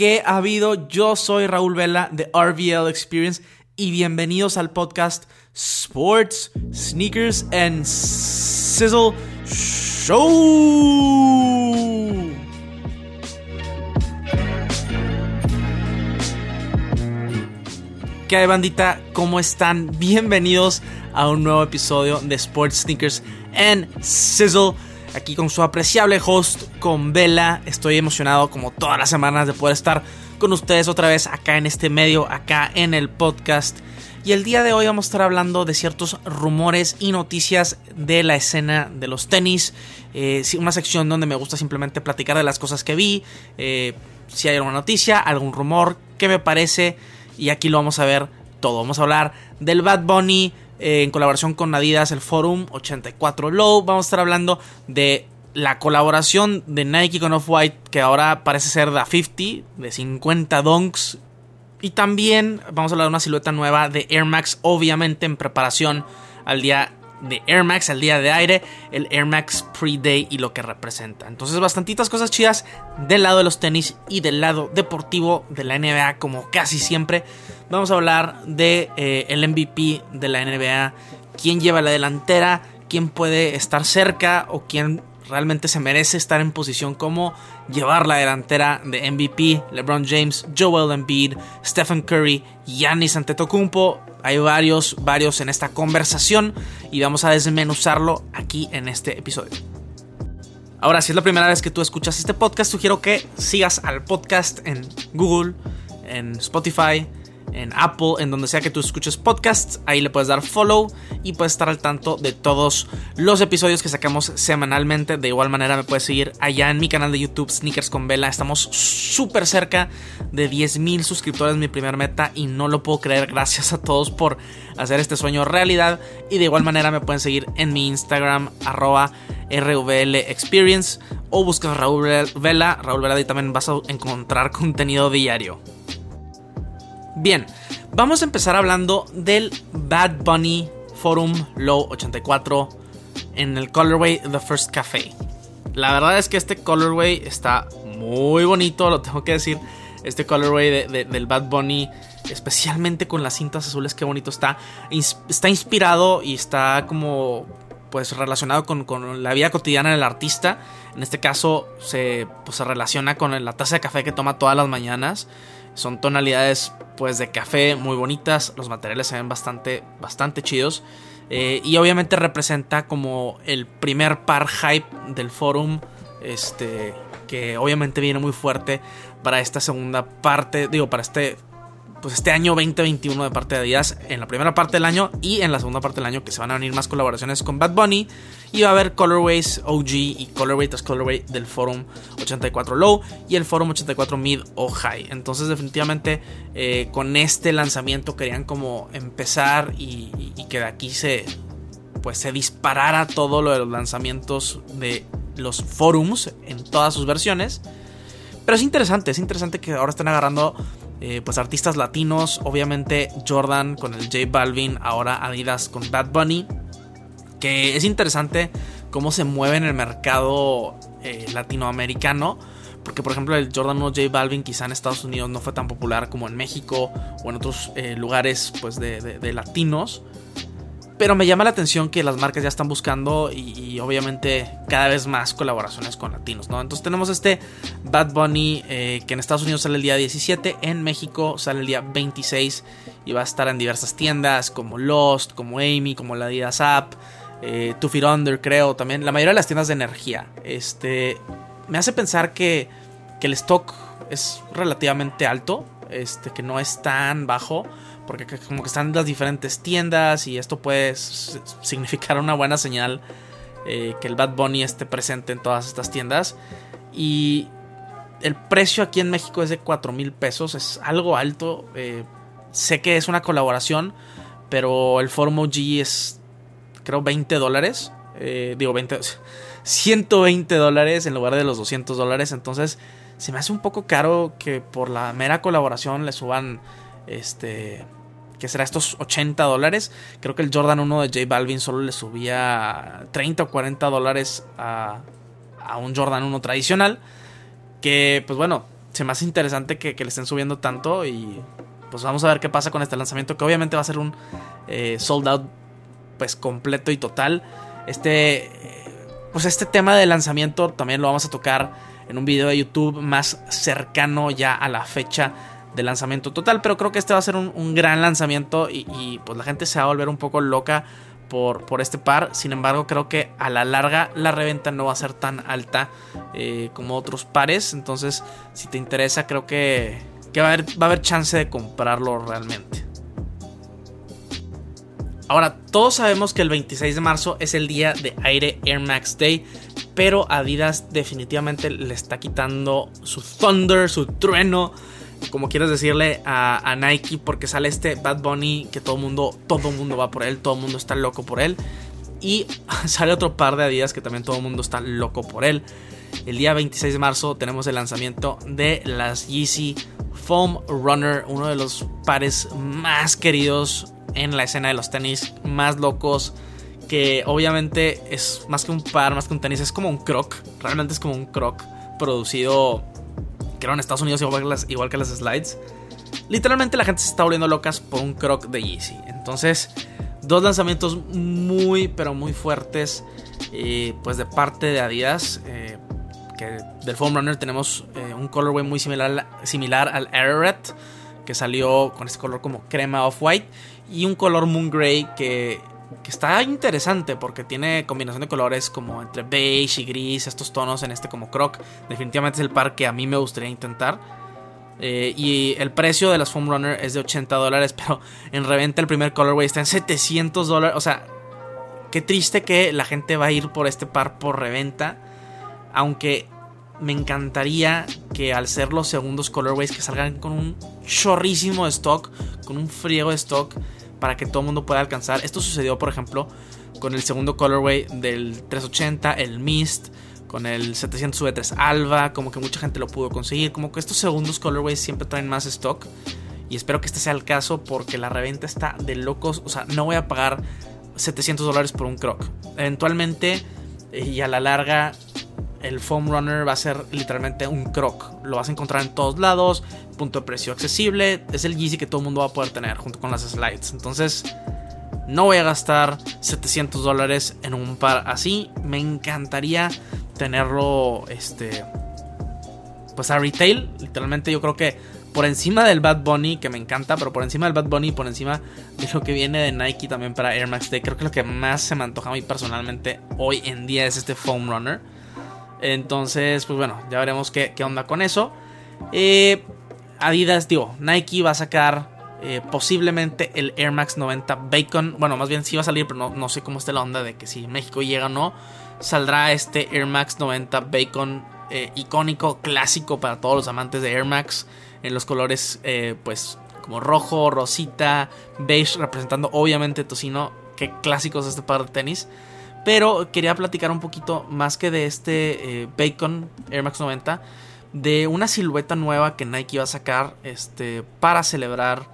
¿Qué ha habido? Yo soy Raúl Vela de RVL Experience y bienvenidos al podcast Sports, Sneakers and Sizzle Show. ¿Qué hay bandita? ¿Cómo están? Bienvenidos a un nuevo episodio de Sports, Sneakers and Sizzle aquí con su apreciable host, con Vela. Estoy emocionado como todas las semanas de poder estar con ustedes otra vez acá en este medio, acá en el podcast. Y el día de hoy vamos a estar hablando de ciertos rumores y noticias de la escena de los tenis. Eh, una sección donde me gusta simplemente platicar de las cosas que vi. Eh, si hay alguna noticia, algún rumor, qué me parece. Y aquí lo vamos a ver todo. Vamos a hablar del Bad Bunny, eh, en colaboración con Adidas, el Forum 84 Low. Vamos a estar hablando de la colaboración de Nike con Off-White, que ahora parece ser de 50, de 50 donks. Y también vamos a hablar de una silueta nueva de Air Max, obviamente en preparación al día de Air Max, al día de aire, el Air Max Pre-Day y lo que representa. Entonces, bastantitas cosas chidas del lado de los tenis y del lado deportivo de la NBA, como casi siempre. Vamos a hablar de eh, el MVP de la NBA, quién lleva la delantera, quién puede estar cerca o quién realmente se merece estar en posición como llevar la delantera de MVP, LeBron James, Joel Embiid, Stephen Curry, Giannis Antetokounmpo. Hay varios, varios en esta conversación y vamos a desmenuzarlo aquí en este episodio. Ahora, si es la primera vez que tú escuchas este podcast, sugiero que sigas al podcast en Google, en Spotify, en Apple, en donde sea que tú escuches podcasts. Ahí le puedes dar follow y puedes estar al tanto de todos los episodios que sacamos semanalmente. De igual manera me puedes seguir allá en mi canal de YouTube Sneakers con Vela. Estamos súper cerca de 10.000 suscriptores, mi primer meta, y no lo puedo creer. Gracias a todos por hacer este sueño realidad. Y de igual manera me pueden seguir en mi Instagram, arroba RVL Experience, o buscas Raúl Vela. Raúl Vela y también vas a encontrar contenido diario. Bien, vamos a empezar hablando del Bad Bunny Forum Low 84 en el colorway The First Cafe. La verdad es que este colorway está muy bonito, lo tengo que decir. Este colorway del Bad Bunny, especialmente con las cintas azules, qué bonito está. Está inspirado y está como pues relacionado con, la vida cotidiana del artista. En este caso se, pues, se relaciona con la taza de café que toma todas las mañanas. Son tonalidades pues de café muy bonitas, los materiales se ven bastante, bastante chidos. Eh, y obviamente representa como el primer par hype del forum. Este. Que obviamente viene muy fuerte para esta segunda parte. Digo, para este pues este año 2021 de parte de Adidas en la primera parte del año y en la segunda parte del año que se van a venir más colaboraciones con Bad Bunny. Y va a haber colorways OG y colorway tras colorway del Forum 84 Low y el Forum 84 Mid o High. Entonces definitivamente eh, con este lanzamiento querían como empezar y, que de aquí se pues se disparara todo lo de los lanzamientos de los forums en todas sus versiones. Pero es interesante es interesante que ahora estén agarrando eh, pues artistas latinos, obviamente Jordan con el J Balvin, ahora Adidas con Bad Bunny, que es interesante cómo se mueve en el mercado eh, latinoamericano. Porque, por ejemplo, el Jordan 1 J Balvin quizá en Estados Unidos no fue tan popular como en México o en otros eh, lugares pues, de latinos. Pero me llama la atención que las marcas ya están buscando y, obviamente cada vez más colaboraciones con latinos, ¿no? Entonces tenemos este Bad Bunny eh, que en Estados Unidos sale el día 17, en México sale el día 26 y va a estar en diversas tiendas como Lost, como Amy, como la Adidas App, eh, Two Feet Under creo también, la mayoría de las tiendas de energía. Este, me hace pensar que, que el stock es relativamente alto, este, que no es tan bajo porque como que están las diferentes tiendas y esto puede significar una buena señal eh, que el Bad Bunny esté presente en todas estas tiendas. Y el precio aquí en México es de 4 mil pesos, es algo alto. Eh, sé que es una colaboración, pero el Formo G es creo 20 dólares. Eh, digo 20, 120 dólares en lugar de los 200 dólares. Entonces se me hace un poco caro que por la mera colaboración le suban este que será estos 80 dólares. Creo que el Jordan 1 de J Balvin solo le subía 30 o 40 dólares a, un Jordan 1 tradicional. Que, pues bueno, se me hace interesante que, le estén subiendo tanto y pues vamos a ver qué pasa con este lanzamiento que obviamente va a ser un eh, sold out pues completo y total. Este pues este tema de lanzamiento también lo vamos a tocar en un video de YouTube más cercano ya a la fecha de lanzamiento total. Pero creo que este va a ser un, gran lanzamiento y, pues la gente se va a volver un poco loca por, por, este par. Sin embargo, creo que a la larga la reventa no va a ser tan alta eh, como otros pares. Entonces, si te interesa, creo que, va, a haber, va a haber chance de comprarlo realmente. Ahora, todos sabemos que el 26 de marzo es el día de aire Air Max Day, pero Adidas definitivamente le está quitando su thunder, su trueno, como quieras decirle a, Nike, porque sale este Bad Bunny que todo mundo, todo mundo va por él, todo mundo está loco por él. Y sale otro par de Adidas que también todo el mundo está loco por él. El día 26 de marzo tenemos el lanzamiento de las Yeezy Foam Runner, uno de los pares más queridos en la escena de los tenis, más locos, que obviamente es más que un par, más que un tenis, es como un croc, realmente es como un croc producido, creo en Estados Unidos igual que las, igual que las slides. Literalmente la gente se está volviendo locas por un croc de Yeezy. Entonces, dos lanzamientos muy, pero muy fuertes, eh, pues de parte de Adidas. Eh, que del Foam Runner tenemos eh, un colorway muy similar, similar al Aeroret, que salió con este color como crema off-white y un color moon gray que, está interesante porque tiene combinación de colores como entre beige y gris, estos tonos en este como croc. Definitivamente es el par que a mí me gustaría intentar. Eh, y el precio de las Foam Runner es de 80 dólares, pero en reventa el primer colorway está en 700 dólares. O sea, qué triste que la gente va a ir por este par por reventa. Aunque me encantaría que al ser los segundos colorways que salgan con un chorrísimo stock, con un friego de stock, para que todo el mundo pueda alcanzar. Esto sucedió, por ejemplo, con el segundo colorway del 380, el Mist, con el 700 V3 Alba, como que mucha gente lo pudo conseguir. Como que estos segundos colorways siempre traen más stock. Y espero que este sea el caso porque la reventa está de locos. O sea, no voy a pagar 700 dólares por un croc. Eventualmente eh, y a la larga el Foam Runner va a ser literalmente un croc. Lo vas a encontrar en todos lados, punto de precio accesible. Es el Yeezy que todo el mundo va a poder tener junto con las slides. Entonces, no voy a gastar 700 dólares en un par así. Me encantaría tenerlo, este, pues a retail. Literalmente, yo creo que por encima del Bad Bunny, que me encanta, pero por encima del Bad Bunny, por encima de lo que viene de Nike también para Air Max Day, creo que lo que más se me antoja a mí personalmente hoy en día es este Foam Runner. Entonces, pues bueno, ya veremos qué, onda con eso. Eh, Adidas, digo, Nike va a sacar eh, posiblemente el Air Max 90 Bacon. Bueno, más bien sí va a salir, pero no, sé cómo está la onda de que si México llega o no. Saldrá este Air Max 90 Bacon eh, icónico, clásico para todos los amantes de Air Max. En los colores, pues, como rojo, rosita, beige, representando obviamente tocino. Qué clásicos este par de tenis. Pero quería platicar un poquito más que de este eh, Bacon Air Max 90, de una silueta nueva que Nike va a sacar este, para celebrar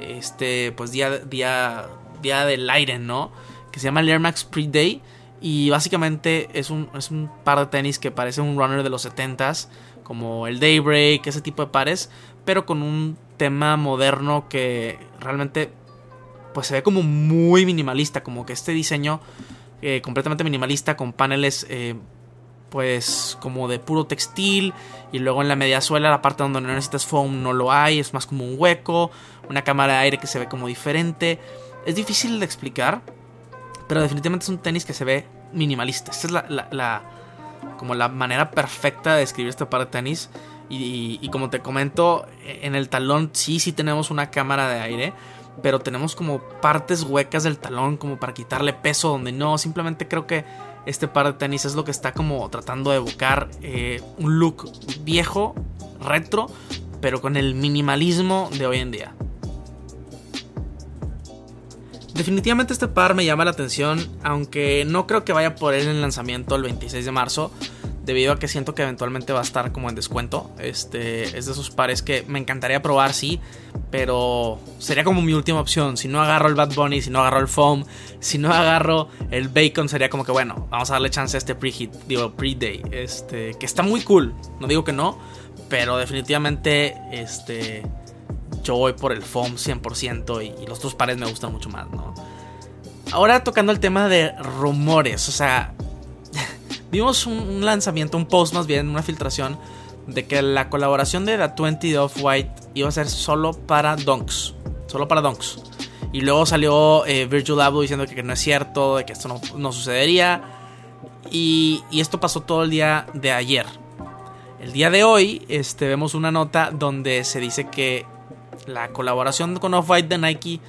este pues día, día, día del aire, ¿no? Que se llama el Air Max Pre-Day. Y básicamente es un, es un par de tenis que parece un runner de los 70s, como el Daybreak, ese tipo de pares, pero con un tema moderno que realmente pues se ve como muy minimalista, como que este diseño eh, completamente minimalista con paneles eh, pues como de puro textil y luego en la media suela la parte donde no necesitas foam no lo hay, es más como un hueco, una cámara de aire que se ve como diferente. Es difícil de explicar, pero definitivamente es un tenis que se ve minimalista. Esta es la, como la manera perfecta de describir este par de tenis. Y, y, como te comento, en el talón sí, sí tenemos una cámara de aire pero tenemos como partes huecas del talón como para quitarle peso donde no, simplemente creo que este par de tenis es lo que está como tratando de evocar eh, un look viejo, retro, pero con el minimalismo de hoy en día. Definitivamente este par me llama la atención, aunque no creo que vaya por él en el lanzamiento el 26 de marzo debido a que siento que eventualmente va a estar como en descuento. Este es de esos pares que me encantaría probar, sí, pero sería como mi última opción. Si no agarro el Bad Bunny, si no agarro el Foam, si no agarro el Bacon, sería como que bueno, vamos a darle chance a este pre-hit, digo pre-day, este, que está muy cool, no digo que no, Pero definitivamente, este. Yo voy por el foam 100% y, y los otros pares me gustan mucho más, ¿no? Ahora tocando el tema de rumores, o sea, vimos un, lanzamiento, un post más bien, una filtración de que la colaboración de The 20 de Off-White iba a ser solo para Donks, solo para Donks. Y luego salió eh, Virgil Abloh diciendo que, no es cierto, de que esto no, sucedería. Y, y, esto pasó todo el día de ayer. El día de hoy este, vemos una nota donde se dice que la colaboración con Off-White de Nike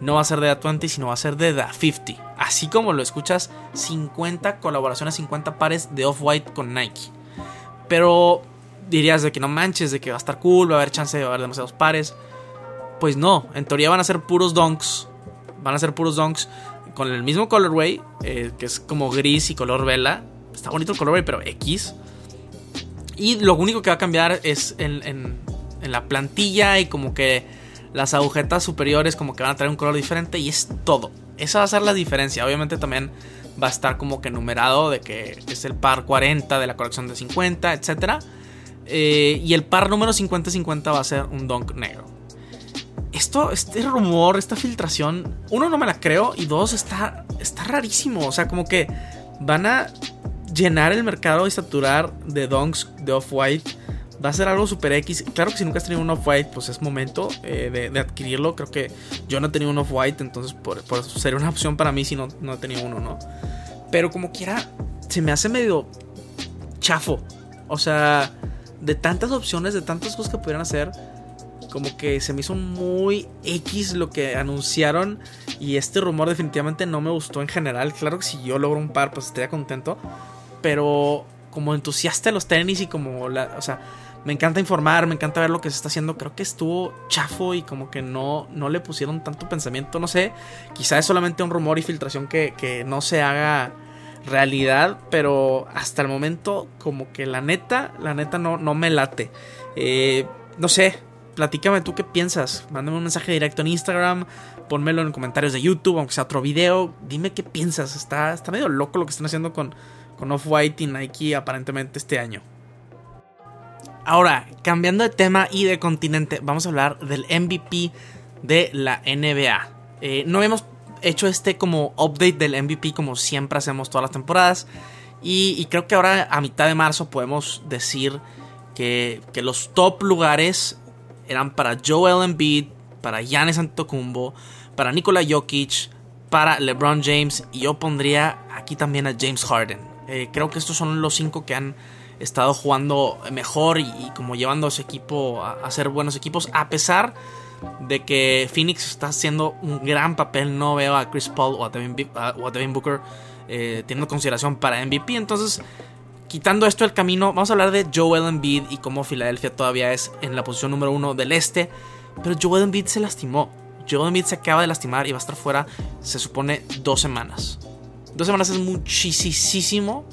no va a ser de The 20, sino va a ser de The 50. Así como lo escuchas, 50 colaboraciones, 50 pares de Off-White con Nike. Pero dirías de que no manches, de que va a estar cool, va a haber chance de haber demasiados pares. Pues no, en teoría van a ser puros donks. Van a ser puros donks con el mismo colorway, eh, que es como gris y color vela. Está bonito el colorway, pero X. Y lo único que va a cambiar es en la plantilla y como que las agujetas superiores como que van a traer un color diferente y es todo. Esa va a ser la diferencia. Obviamente también va a estar como que numerado de que es el par 40 de la colección de 50, etc. Eh, y el par número 50-50 va a ser un donk negro. Esto, este rumor, esta filtración, uno no me la creo y dos está, está rarísimo. O sea, como que van a llenar el mercado y saturar de donks de off-white va a ser algo super X. Claro que si nunca has tenido un off-white, pues es momento eh, de, adquirirlo. Creo que yo no he tenido un off-white, entonces por, eso sería una opción para mí si no, no he tenido uno, ¿no? Pero como quiera, se me hace medio chafo. O sea, de tantas opciones, de tantas cosas que pudieran hacer, como que se me hizo muy X lo que anunciaron. Y este rumor definitivamente no me gustó en general. Claro que si yo logro un par, pues estaría contento. Pero como entusiasta de los tenis y como la, o sea, me encanta informar, me encanta ver lo que se está haciendo. Creo que estuvo chafo y como que no, no le pusieron tanto pensamiento. No sé, quizá es solamente un rumor y filtración que, no se haga realidad, pero hasta el momento como que la neta, la neta no, no me late. Eh, no sé, platícame tú qué piensas. Mándame un mensaje directo en Instagram, ponmelo en comentarios de YouTube, aunque sea otro video. Dime qué piensas. Está, está medio loco lo que están haciendo con, con Off-White y Nike aparentemente este año. Ahora, cambiando de tema y de continente, vamos a hablar del MVP de la NBA. Eh, no habíamos hecho este como update del MVP como siempre hacemos todas las temporadas. Y, creo que ahora a mitad de marzo podemos decir que, los top lugares eran para Joel Embiid, para Giannis Antetokounmpo, para Nikola Jokic, para LeBron James y yo pondría aquí también a James Harden. Eh, creo que estos son los cinco que han estado jugando mejor y, como llevando a su equipo a, ser buenos equipos. A pesar de que Phoenix está haciendo un gran papel, no veo a Chris Paul o a Devin, Booker eh, teniendo consideración para MVP. Entonces, quitando esto del camino, vamos a hablar de Joel Embiid y cómo Filadelfia todavía es en la posición número uno del este. Pero Joel Embiid se lastimó. Joel Embiid se acaba de lastimar y va a estar fuera, se supone, dos semanas. Dos semanas es muchísimo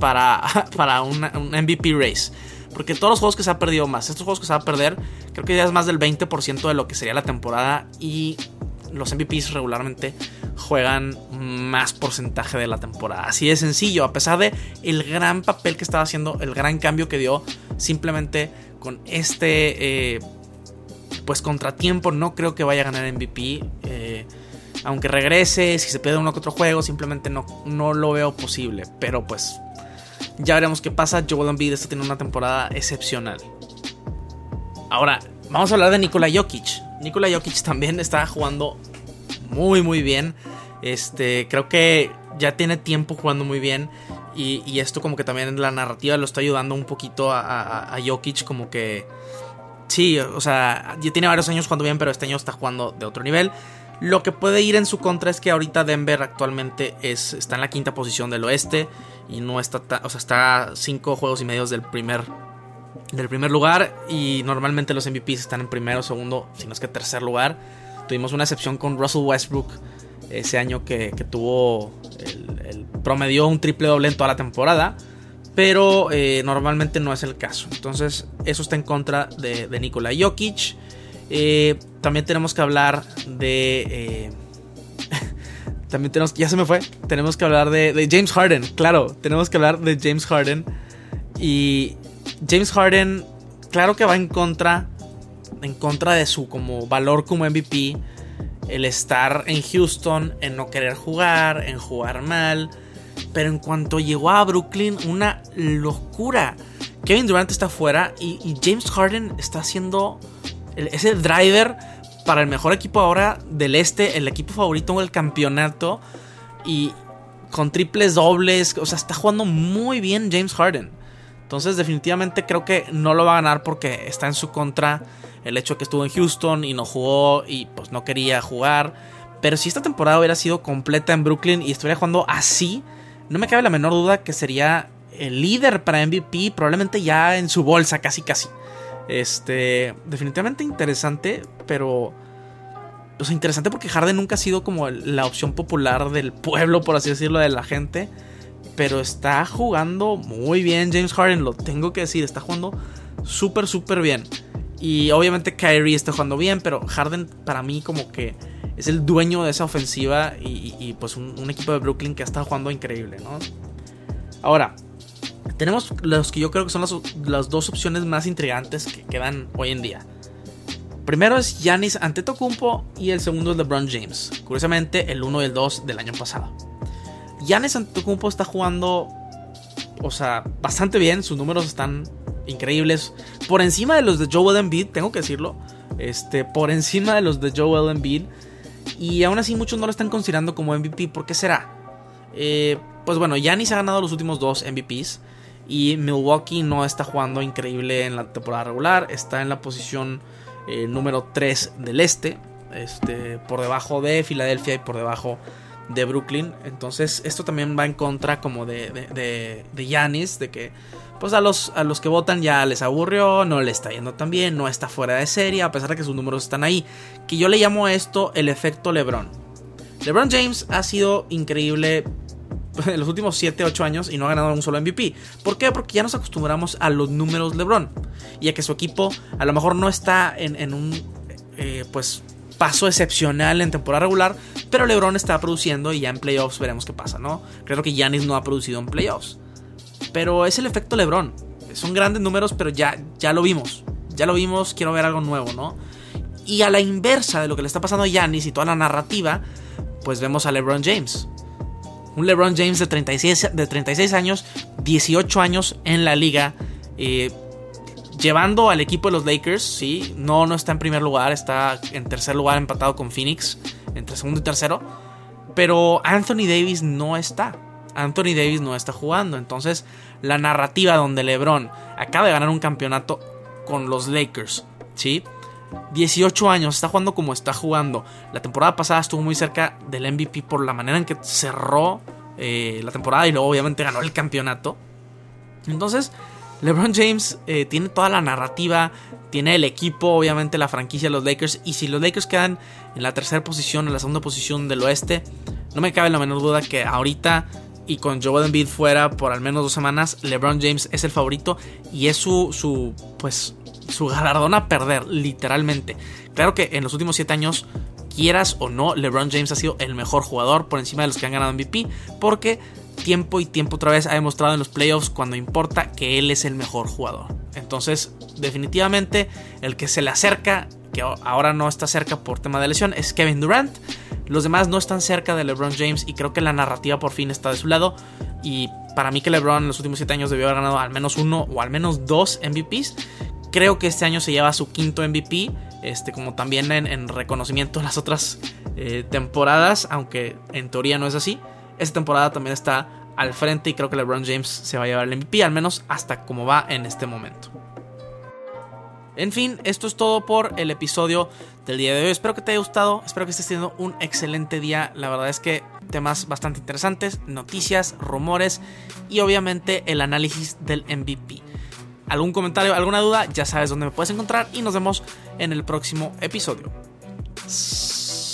para, para un MVP race. Porque todos los juegos que se ha perdido más, estos juegos que se va a perder, creo que ya es más del 20% de lo que sería la temporada. Y los MVPs regularmente juegan más porcentaje de la temporada. Así de sencillo, a pesar de el gran papel que estaba haciendo, el gran cambio que dio, simplemente con este eh, pues contratiempo no creo que vaya a ganar MVP. Eh, aunque regrese, si se pierde uno que otro juego, simplemente no, no lo veo posible. Pero pues ya veremos qué pasa. Joel Embiid está teniendo una temporada excepcional. Ahora, vamos a hablar de Nikola Jokic. Nikola Jokic también está jugando muy muy bien. Este, creo que ya tiene tiempo jugando muy bien. Y, esto como que también la narrativa lo está ayudando un poquito a, a Jokic como que... Sí, o sea, ya tiene varios años jugando bien, pero este año está jugando de otro nivel. Lo que puede ir en su contra es que ahorita Denver actualmente es, está en la quinta posición del oeste y no está, o sea, está cinco juegos y medios del primer, del primer lugar y normalmente los MVPs están en primero, segundo, si no es que tercer lugar. Tuvimos una excepción con Russell Westbrook ese año que, tuvo el, promedió un triple doble en toda la temporada. Pero eh, normalmente no es el caso. Entonces, eso está en contra de, de Nikola Jokic. Eh, también tenemos que hablar de. Eh, también tenemos. Ya se me fue. Tenemos que hablar de, James Harden. Claro, tenemos que hablar de James Harden. Y James Harden claro que va en contra, en contra de su como valor como MVP, el estar en Houston, en no querer jugar, en jugar mal. Pero en cuanto llegó a Brooklyn, una locura. Kevin Durant está fuera y, James Harden está haciendo ese driver para el mejor equipo ahora del este, el equipo favorito del campeonato. Y con triples dobles, o sea, está jugando muy bien James Harden. Entonces definitivamente creo que no lo va a ganar porque está en su contra el hecho de que estuvo en Houston y no jugó y pues no quería jugar. Pero si esta temporada hubiera sido completa en Brooklyn y estuviera jugando así, no me cabe la menor duda que sería el líder para MVP, probablemente ya en su bolsa, casi casi. Este, definitivamente interesante, pero... O sea, interesante porque Harden nunca ha sido como la opción popular del pueblo, por así decirlo, de la gente. Pero está jugando muy bien James Harden, lo tengo que decir, está jugando súper, súper bien. Y obviamente Kyrie está jugando bien, pero Harden para mí como que es el dueño de esa ofensiva y, pues un, equipo de Brooklyn que ha estado jugando increíble, ¿no? Ahora, tenemos los que yo creo que son las, dos opciones más intrigantes que quedan hoy en día. Primero es Giannis Antetokounmpo y el segundo es LeBron James. Curiosamente, el 1 y el 2 del año pasado. Giannis Antetokounmpo está jugando, o sea, bastante bien. Sus números están increíbles. Por encima de los de Joel Embiid, tengo que decirlo. Este, por encima de los de Joel Embiid. Y aún así muchos no lo están considerando como MVP. ¿Por qué será? Eh, pues bueno, Giannis ha ganado los últimos dos MVPs. Y Milwaukee no está jugando increíble en la temporada regular. Está en la posición eh, número 3 del este. Este, por debajo de Filadelfia y por debajo de Brooklyn. Entonces, esto también va en contra como de, de, de, Giannis, de que pues a los, a los que votan ya les aburrió, no le está yendo tan bien, no está fuera de serie, a pesar de que sus números están ahí. Que yo le llamo esto el efecto LeBron. LeBron James ha sido increíble en los últimos 7, 8 años y no ha ganado un solo MVP. ¿Por qué? Porque ya nos acostumbramos a los números LeBron. Y a que su equipo a lo mejor no está en, un eh, pues paso excepcional en temporada regular, pero LeBron está produciendo y ya en playoffs veremos qué pasa, ¿no? Creo que Giannis no ha producido en playoffs. Pero es el efecto LeBron. Son grandes números, pero ya, ya lo vimos. Ya lo vimos, quiero ver algo nuevo, ¿no? Y a la inversa de lo que le está pasando a Giannis y toda la narrativa, pues vemos a LeBron James. Un LeBron James de 36, de 36 años, 18 años en la liga, eh, llevando al equipo de los Lakers, sí, no, no está en primer lugar, está en tercer lugar empatado con Phoenix, entre segundo y tercero, pero Anthony Davis no está. Anthony Davis no está jugando. Entonces, la narrativa donde LeBron acaba de ganar un campeonato con los Lakers, ¿sí? 18 años, está jugando como está jugando. La temporada pasada estuvo muy cerca del MVP por la manera en que cerró eh, la temporada y luego obviamente ganó el campeonato. Entonces, LeBron James eh, tiene toda la narrativa, tiene el equipo, obviamente la franquicia de los Lakers. Y si los Lakers quedan en la tercera posición, en la segunda posición del oeste, no me cabe la menor duda que ahorita y con Joel Embiid fuera por al menos dos semanas, LeBron James es el favorito y es su, su pues, su galardón a perder, literalmente. Claro que en los últimos siete años, quieras o no, LeBron James ha sido el mejor jugador por encima de los que han ganado MVP, porque tiempo y tiempo otra vez ha demostrado en los playoffs cuando importa que él es el mejor jugador. Entonces, definitivamente, el que se le acerca, que ahora no está cerca por tema de lesión, es Kevin Durant. Los demás no están cerca de LeBron James y creo que la narrativa por fin está de su lado. Y para mí que LeBron en los últimos 7 años debió haber ganado al menos uno o al menos dos MVPs. Creo que este año se lleva su quinto MVP, este, como también en, reconocimiento a las otras eh, temporadas, aunque en teoría no es así. Esta temporada también está al frente y creo que LeBron James se va a llevar el MVP, al menos hasta como va en este momento. En fin, esto es todo por el episodio del día de hoy. Espero que te haya gustado, espero que estés teniendo un excelente día. La verdad es que temas bastante interesantes, noticias, rumores y obviamente el análisis del MVP. ¿Algún comentario, alguna duda? Ya sabes dónde me puedes encontrar y nos vemos en el próximo episodio. Sizzle.